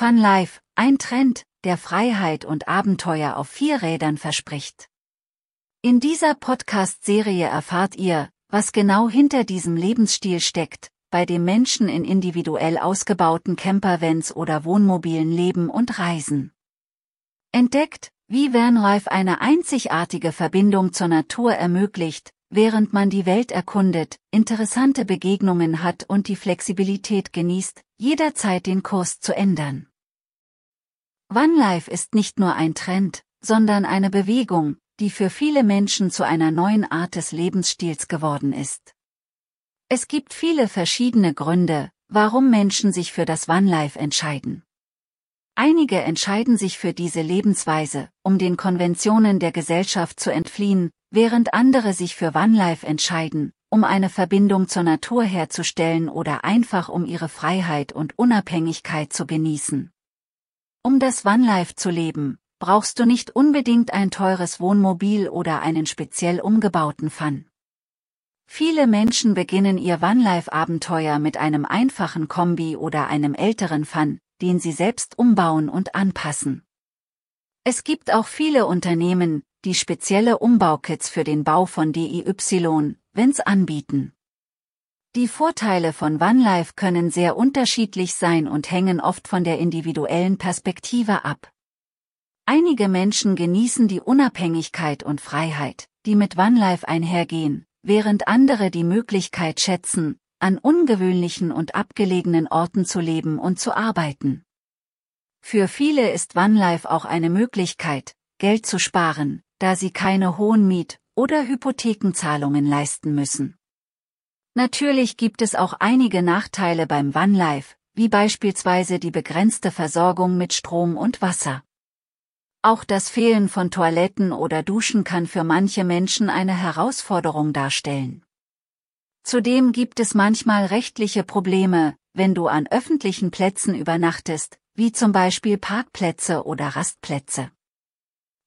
Fun Life, ein Trend, der Freiheit und Abenteuer auf vier Rädern verspricht. In dieser Podcast-Serie erfahrt ihr, was genau hinter diesem Lebensstil steckt, bei dem Menschen in individuell ausgebauten Campervans oder Wohnmobilen leben und reisen. Entdeckt, wie Vanlife eine einzigartige Verbindung zur Natur ermöglicht, während man die Welt erkundet, interessante Begegnungen hat und die Flexibilität genießt, jederzeit den Kurs zu ändern. Vanlife ist nicht nur ein Trend, sondern eine Bewegung, die für viele Menschen zu einer neuen Art des Lebensstils geworden ist. Es gibt viele verschiedene Gründe, warum Menschen sich für das Vanlife entscheiden. Einige entscheiden sich für diese Lebensweise, um den Konventionen der Gesellschaft zu entfliehen, während andere sich für Vanlife entscheiden, um eine Verbindung zur Natur herzustellen oder einfach um ihre Freiheit und Unabhängigkeit zu genießen. Um das Vanlife zu leben, brauchst du nicht unbedingt ein teures Wohnmobil oder einen speziell umgebauten Fun. Viele Menschen beginnen ihr Vanlife-Abenteuer mit einem einfachen Kombi oder einem älteren Fun, den sie selbst umbauen und anpassen. Es gibt auch viele Unternehmen, die spezielle Umbaukits für den Bau von DIY, Vents anbieten. Die Vorteile von OneLife können sehr unterschiedlich sein und hängen oft von der individuellen Perspektive ab. Einige Menschen genießen die Unabhängigkeit und Freiheit, die mit OneLife einhergehen, während andere die Möglichkeit schätzen, an ungewöhnlichen und abgelegenen Orten zu leben und zu arbeiten. Für viele ist OneLife auch eine Möglichkeit, Geld zu sparen, da sie keine hohen Miet- oder Hypothekenzahlungen leisten müssen. Natürlich gibt es auch einige Nachteile beim OneLife, wie beispielsweise die begrenzte Versorgung mit Strom und Wasser. Auch das Fehlen von Toiletten oder Duschen kann für manche Menschen eine Herausforderung darstellen. Zudem gibt es manchmal rechtliche Probleme, wenn du an öffentlichen Plätzen übernachtest, wie zum Beispiel Parkplätze oder Rastplätze.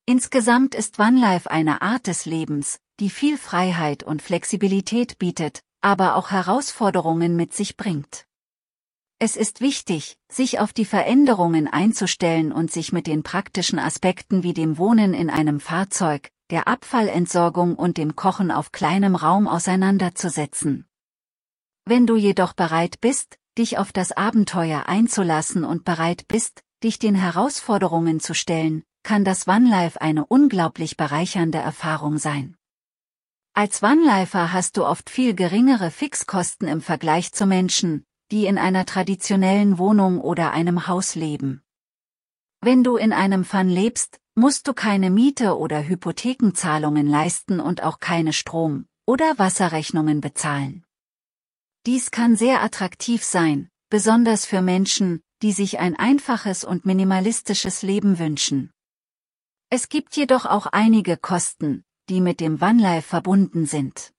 Insgesamt ist OneLife eine Art des Lebens, die viel Freiheit und Flexibilität bietet, aber auch Herausforderungen mit sich bringt. Es ist wichtig, sich auf die Veränderungen einzustellen und sich mit den praktischen Aspekten wie dem Wohnen in einem Fahrzeug, der Abfallentsorgung und dem Kochen auf kleinem Raum auseinanderzusetzen. Wenn du jedoch bereit bist, dich auf das Abenteuer einzulassen und bereit bist, dich den Herausforderungen zu stellen, kann das OneLife eine unglaublich bereichernde Erfahrung sein. Als OneLifer hast du oft viel geringere Fixkosten im Vergleich zu Menschen, die in einer traditionellen Wohnung oder einem Haus leben. Wenn du in einem Fun lebst, musst du keine Miete oder Hypothekenzahlungen leisten und auch keine Strom- oder Wasserrechnungen bezahlen. Dies kann sehr attraktiv sein, besonders für Menschen, die sich ein einfaches und minimalistisches Leben wünschen. Es gibt jedoch auch einige Kosten, die mit dem OneLife verbunden sind.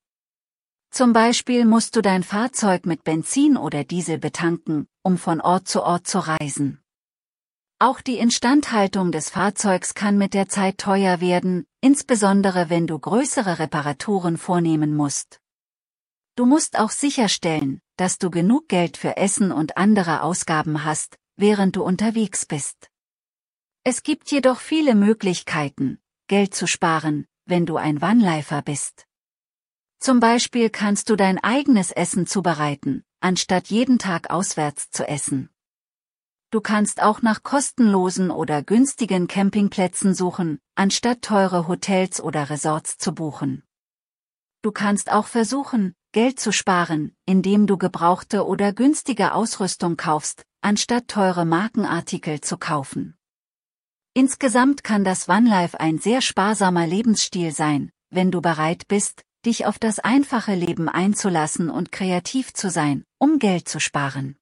Zum Beispiel musst du dein Fahrzeug mit Benzin oder Diesel betanken, um von Ort zu Ort zu reisen. Auch die Instandhaltung des Fahrzeugs kann mit der Zeit teuer werden, insbesondere wenn du größere Reparaturen vornehmen musst. Du musst auch sicherstellen, dass du genug Geld für Essen und andere Ausgaben hast, während du unterwegs bist. Es gibt jedoch viele Möglichkeiten, Geld zu sparen, wenn du ein One-Lifer bist. Zum Beispiel kannst du dein eigenes Essen zubereiten, anstatt jeden Tag auswärts zu essen. Du kannst auch nach kostenlosen oder günstigen Campingplätzen suchen, anstatt teure Hotels oder Resorts zu buchen. Du kannst auch versuchen, Geld zu sparen, indem du gebrauchte oder günstige Ausrüstung kaufst, anstatt teure Markenartikel zu kaufen. Insgesamt kann das OneLife ein sehr sparsamer Lebensstil sein, wenn du bereit bist, dich auf das einfache Leben einzulassen und kreativ zu sein, um Geld zu sparen.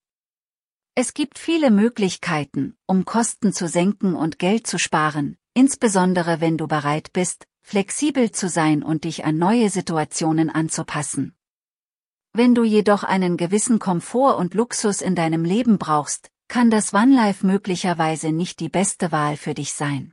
Es gibt viele Möglichkeiten, um Kosten zu senken und Geld zu sparen, insbesondere wenn du bereit bist, flexibel zu sein und dich an neue Situationen anzupassen. Wenn du jedoch einen gewissen Komfort und Luxus in deinem Leben brauchst, kann das OneLife möglicherweise nicht die beste Wahl für dich sein.